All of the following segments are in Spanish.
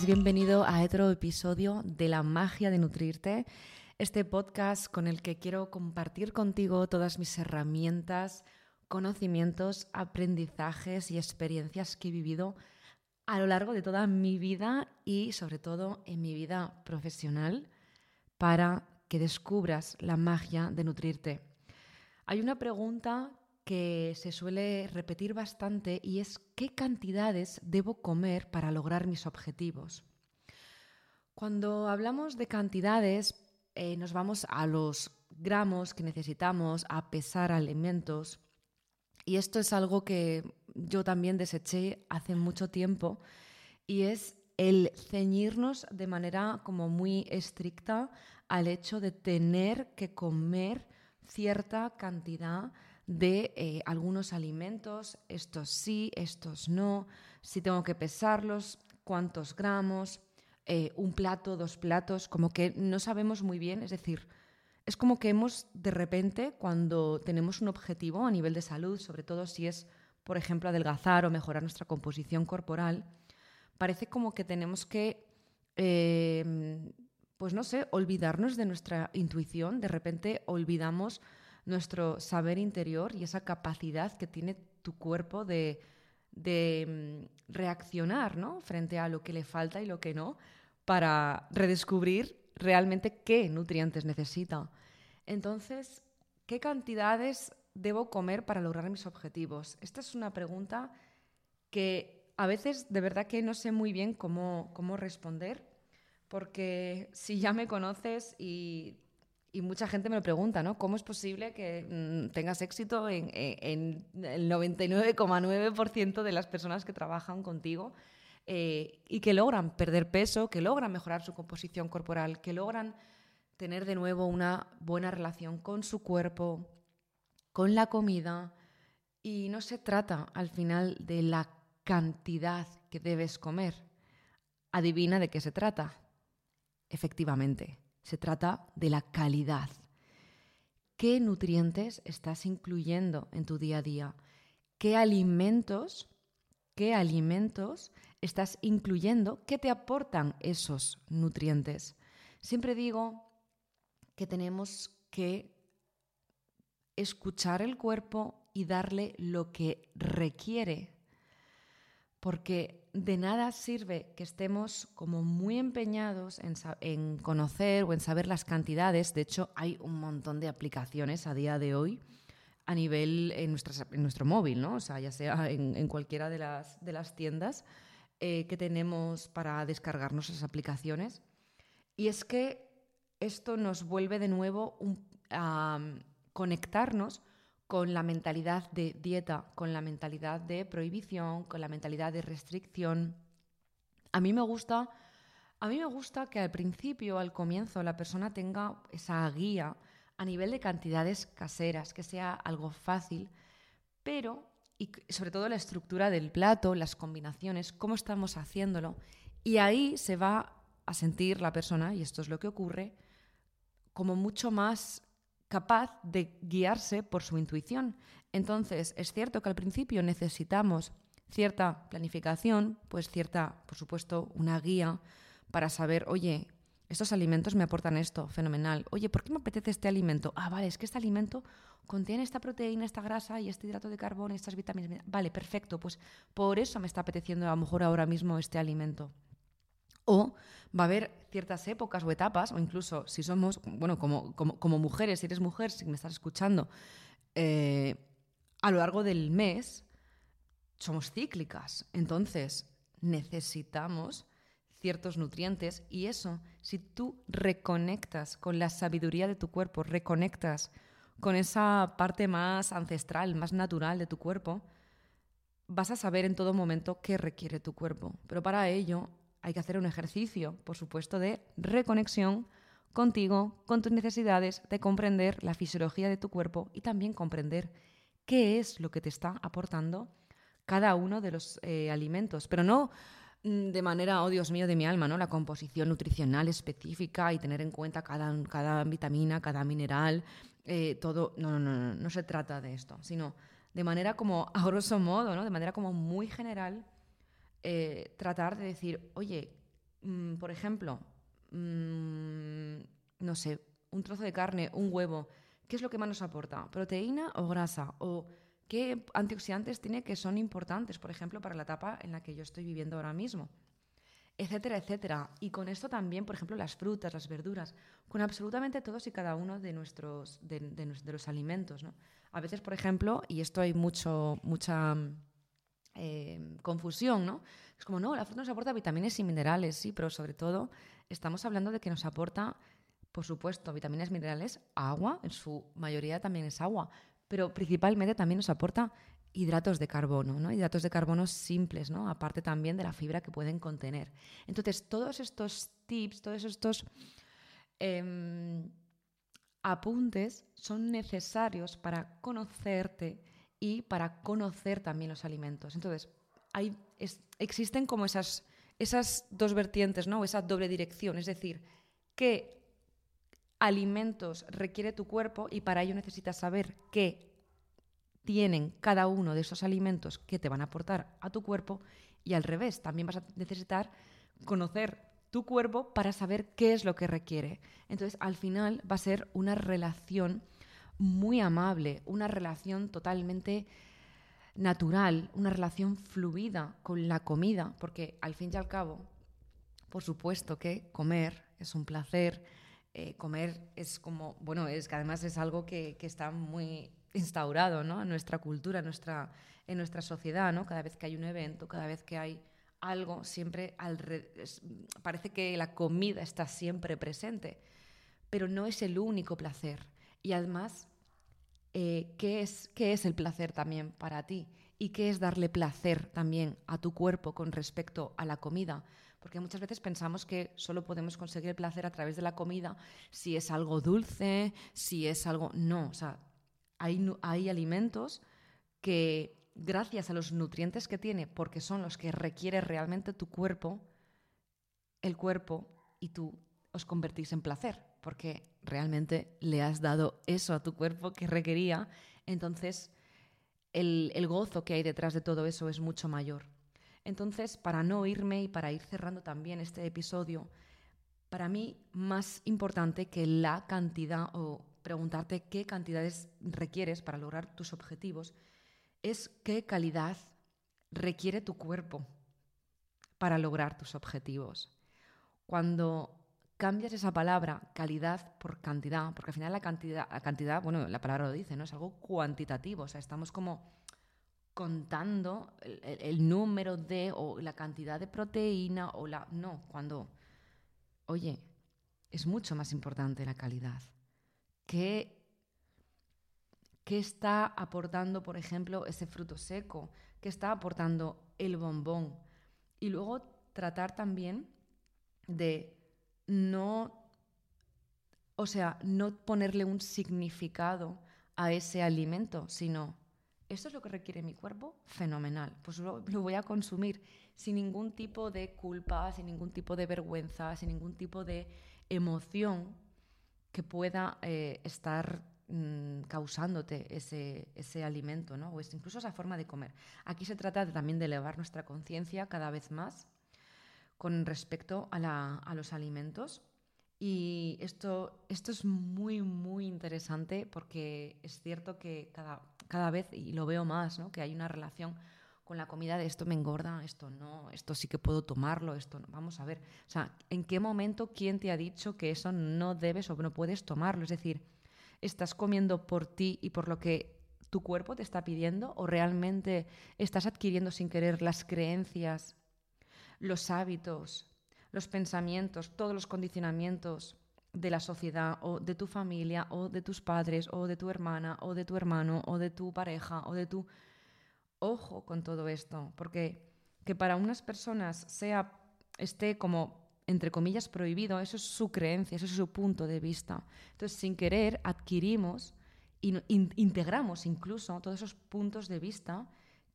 bienvenido a otro episodio de La magia de nutrirte, este podcast con el que quiero compartir contigo todas mis herramientas, conocimientos, aprendizajes y experiencias que he vivido a lo largo de toda mi vida y sobre todo en mi vida profesional para que descubras la magia de nutrirte. Hay una pregunta que se suele repetir bastante y es qué cantidades debo comer para lograr mis objetivos. Cuando hablamos de cantidades, eh, nos vamos a los gramos que necesitamos, a pesar alimentos. Y esto es algo que yo también deseché hace mucho tiempo y es el ceñirnos de manera como muy estricta al hecho de tener que comer cierta cantidad de eh, algunos alimentos, estos sí, estos no, si tengo que pesarlos, cuántos gramos, eh, un plato, dos platos, como que no sabemos muy bien, es decir, es como que hemos de repente, cuando tenemos un objetivo a nivel de salud, sobre todo si es, por ejemplo, adelgazar o mejorar nuestra composición corporal, parece como que tenemos que, eh, pues no sé, olvidarnos de nuestra intuición, de repente olvidamos nuestro saber interior y esa capacidad que tiene tu cuerpo de, mm, reaccionar ¿no? frente a lo que le falta y lo que no, para redescubrir realmente qué nutrientes necesita. Entonces, ¿qué cantidades debo comer para lograr mis objetivos? Esta es una pregunta que a veces de verdad que no sé muy bien cómo, cómo responder, porque si ya me conoces y y mucha gente me lo pregunta, ¿no? ¿Cómo es posible que mm, tengas éxito en, el 99,9% de las personas que trabajan contigo eh, y que logran perder peso, que logran mejorar su composición corporal, que logran tener de nuevo una buena relación con su cuerpo, con la comida? Y no se trata al final de la cantidad que debes comer. Adivina de qué se trata. Efectivamente, se trata de la calidad. ¿Qué nutrientes estás incluyendo en tu día a día? ¿Qué alimentos, qué alimentos estás incluyendo que te aportan esos nutrientes? Siempre digo que tenemos que escuchar el cuerpo y darle lo que requiere, porque de nada sirve que estemos como muy empeñados en, conocer o en saber las cantidades. De hecho, hay un montón de aplicaciones a día de hoy a nivel en, nuestro móvil, ¿no? O sea, ya sea en, cualquiera de las, de las tiendas eh, que tenemos para descargarnos esas aplicaciones. Y es que esto nos vuelve de nuevo a conectarnos con la mentalidad de dieta, con la mentalidad de prohibición, con la mentalidad de restricción. A mí me gusta, a mí me gusta que al principio, al comienzo, la persona tenga esa guía a nivel de cantidades caseras, que sea algo fácil, pero y sobre todo la estructura del plato, las combinaciones, cómo estamos haciéndolo, y ahí se va a sentir la persona, y esto es lo que ocurre, como mucho más capaz de guiarse por su intuición. Entonces, es cierto que al principio necesitamos cierta planificación, pues cierta, por supuesto, una guía para saber, oye, estos alimentos me aportan esto, fenomenal. Oye, ¿por qué me apetece este alimento? Ah, vale, es que este alimento contiene esta proteína, esta grasa y este hidrato de carbono y estas vitaminas. Vale, perfecto, pues por eso me está apeteciendo a lo mejor ahora mismo este alimento. O va a haber ciertas épocas o etapas, o incluso si somos, bueno, como, como, mujeres, si eres mujer, si me estás escuchando, eh, a lo largo del mes somos cíclicas. Entonces necesitamos ciertos nutrientes y eso, si tú reconectas con la sabiduría de tu cuerpo, reconectas con esa parte más ancestral, más natural de tu cuerpo, vas a saber en todo momento qué requiere tu cuerpo. Pero para ello hay que hacer un ejercicio, por supuesto, de reconexión contigo, con tus necesidades, de comprender la fisiología de tu cuerpo y también comprender qué es lo que te está aportando cada uno de los eh, alimentos. Pero no mm, de manera, oh Dios mío, de mi alma, ¿no? La composición nutricional específica y tener en cuenta cada, cada vitamina, cada mineral, eh, todo. No, no, no, no, no se trata de esto, sino de manera como, a grosso modo, ¿no? De manera como muy general, eh, tratar de decir, oye, mm, por ejemplo, mm, no sé, un trozo de carne, un huevo, ¿qué es lo que más nos aporta? ¿Proteína o grasa? ¿O qué antioxidantes tiene que son importantes, por ejemplo, para la etapa en la que yo estoy viviendo ahora mismo? etcétera, etcétera. Y con esto también, por ejemplo, las frutas, las verduras, con absolutamente todos y cada uno de nuestros de, de, los alimentos. ¿no? A veces, por ejemplo, y esto hay mucho, mucha eh, confusión, ¿no? Es como, no, la fruta nos aporta vitaminas y minerales, sí, pero sobre todo estamos hablando de que nos aporta, por supuesto, vitaminas minerales, agua, en su mayoría también es agua, pero principalmente también nos aporta hidratos de carbono, ¿no? hidratos de carbono simples, ¿no? aparte también de la fibra que pueden contener. Entonces, todos estos tips, todos estos em, apuntes son necesarios para conocerte y para conocer también los alimentos. Entonces, hay, existen como esas, esas dos vertientes, ¿no? esa doble dirección, es decir, qué alimentos requiere tu cuerpo y para ello necesitas saber qué tienen cada uno de esos alimentos que te van a aportar a tu cuerpo y al revés, también vas a necesitar conocer tu cuerpo para saber qué es lo que requiere. Entonces, al final va a ser una relación muy amable, una relación totalmente natural, una relación fluida con la comida, porque al fin y al cabo, por supuesto que comer es un placer, eh, comer es como, bueno, es que además es algo que, está muy instaurado ¿no? en nuestra cultura, en nuestra, en nuestra sociedad, ¿no? cada vez que hay un evento, cada vez que hay algo, siempre parece que la comida está siempre presente, pero no es el único placer. Y además, eh, ¿qué, es, ¿qué es el placer también para ti? ¿Y qué es darle placer también a tu cuerpo con respecto a la comida? Porque muchas veces pensamos que solo podemos conseguir el placer a través de la comida si es algo dulce, si es algo... No, o sea, hay, alimentos que gracias a los nutrientes que tiene, porque son los que requiere realmente tu cuerpo, el cuerpo y tú os convertís en placer, porque realmente le has dado eso a tu cuerpo que requería, entonces el, el gozo que hay detrás de todo eso es mucho mayor. Entonces, para no irme y para ir cerrando también este episodio, para mí más importante que la cantidad o preguntarte qué cantidades requieres para lograr tus objetivos, es qué calidad requiere tu cuerpo para lograr tus objetivos. Cuando cambias esa palabra calidad por cantidad, porque al final la cantidad, la cantidad, bueno, la palabra lo dice, ¿no? Es algo cuantitativo, o sea, estamos como contando el, número de o la cantidad de proteína o la no, cuando oye, es mucho más importante la calidad. ¿Qué, está aportando, por ejemplo, ese fruto seco? ¿Qué está aportando el bombón? Y luego tratar también de no, o sea, no ponerle un significado a ese alimento, sino, ¿esto es lo que requiere mi cuerpo? Fenomenal, pues lo, voy a consumir sin ningún tipo de culpa, sin ningún tipo de vergüenza, sin ningún tipo de emoción que pueda eh, estar mm, causándote ese, ese alimento, ¿no? o incluso esa forma de comer. Aquí se trata también de elevar nuestra conciencia cada vez más con respecto a, los alimentos. Y esto, esto es muy, muy interesante porque es cierto que cada, cada vez, y lo veo más, ¿no? que hay una relación con la comida de esto me engorda, esto no, esto sí que puedo tomarlo, esto no. Vamos a ver, o sea, ¿en qué momento quién te ha dicho que eso no debes o no puedes tomarlo? Es decir, ¿estás comiendo por ti y por lo que tu cuerpo te está pidiendo o realmente estás adquiriendo sin querer las creencias, los hábitos, los pensamientos, todos los condicionamientos de la sociedad o de tu familia o de tus padres o de tu hermana o de tu hermano o de tu pareja o de tu ojo con todo esto, porque que para unas personas sea esté como entre comillas prohibido, eso es su creencia, eso es su punto de vista. Entonces, sin querer adquirimos e integramos incluso todos esos puntos de vista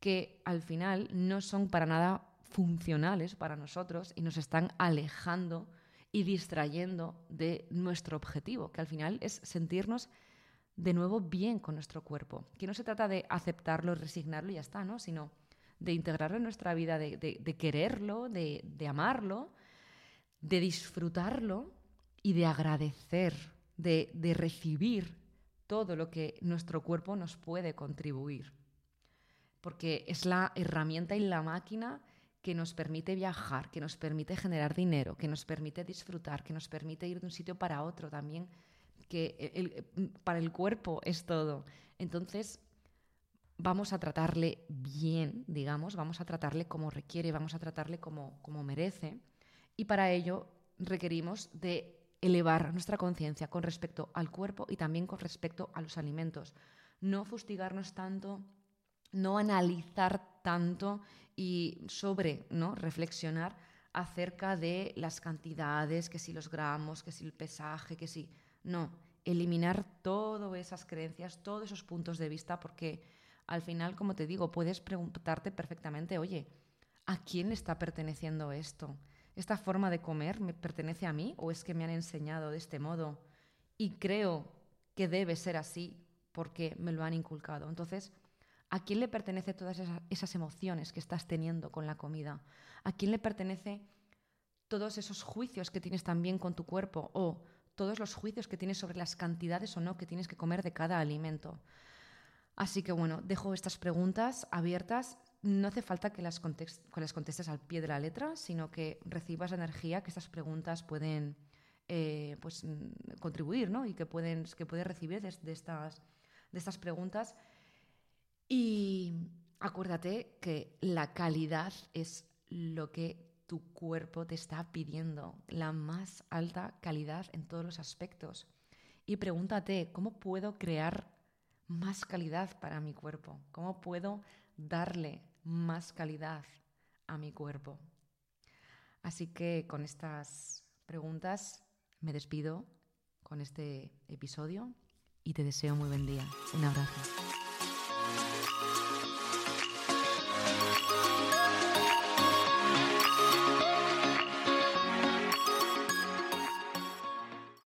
que al final no son para nada funcionales para nosotros y nos están alejando y distrayendo de nuestro objetivo, que al final es sentirnos de nuevo bien con nuestro cuerpo. Que no se trata de aceptarlo, resignarlo y ya está, ¿no? Sino de integrarlo en nuestra vida, de, quererlo, de, amarlo, de disfrutarlo y de agradecer, de, de recibir todo lo que nuestro cuerpo nos puede contribuir. Porque es la herramienta y la máquina que nos permite viajar, que nos permite generar dinero, que nos permite disfrutar, que nos permite ir de un sitio para otro también, que para el cuerpo es todo. Entonces, vamos a tratarle bien, digamos, vamos a tratarle como requiere, vamos a tratarle como, como merece. Y para ello requerimos de elevar nuestra conciencia con respecto al cuerpo y también con respecto a los alimentos. No fustigarnos tanto, no analizar tanto y sobre, ¿no? Reflexionar acerca de las cantidades, que si los gramos, que si el pesaje, que si... No, eliminar todas esas creencias, todos esos puntos de vista, porque al final, como te digo, puedes preguntarte perfectamente, oye, ¿a quién está perteneciendo esto? ¿Esta forma de comer me pertenece a mí o es que me han enseñado de este modo? Y creo que debe ser así porque me lo han inculcado. Entonces, ¿A quién le pertenece todas esas, emociones que estás teniendo con la comida? ¿A quién le pertenece todos esos juicios que tienes también con tu cuerpo o todos los juicios que tienes sobre las cantidades o no que tienes que comer de cada alimento? Así que bueno, dejo estas preguntas abiertas. No hace falta que las, contestes al pie de la letra, sino que recibas la energía que estas preguntas pueden eh, pues, mm, contribuir ¿no? y que, pueden, que puedes recibir de, estas, de estas preguntas y acuérdate que la calidad es lo que tu cuerpo te está pidiendo, la más alta calidad en todos los aspectos. Y pregúntate, ¿cómo puedo crear más calidad para mi cuerpo? ¿Cómo puedo darle más calidad a mi cuerpo? Así que con estas preguntas me despido con este episodio y te deseo muy buen día. Un abrazo.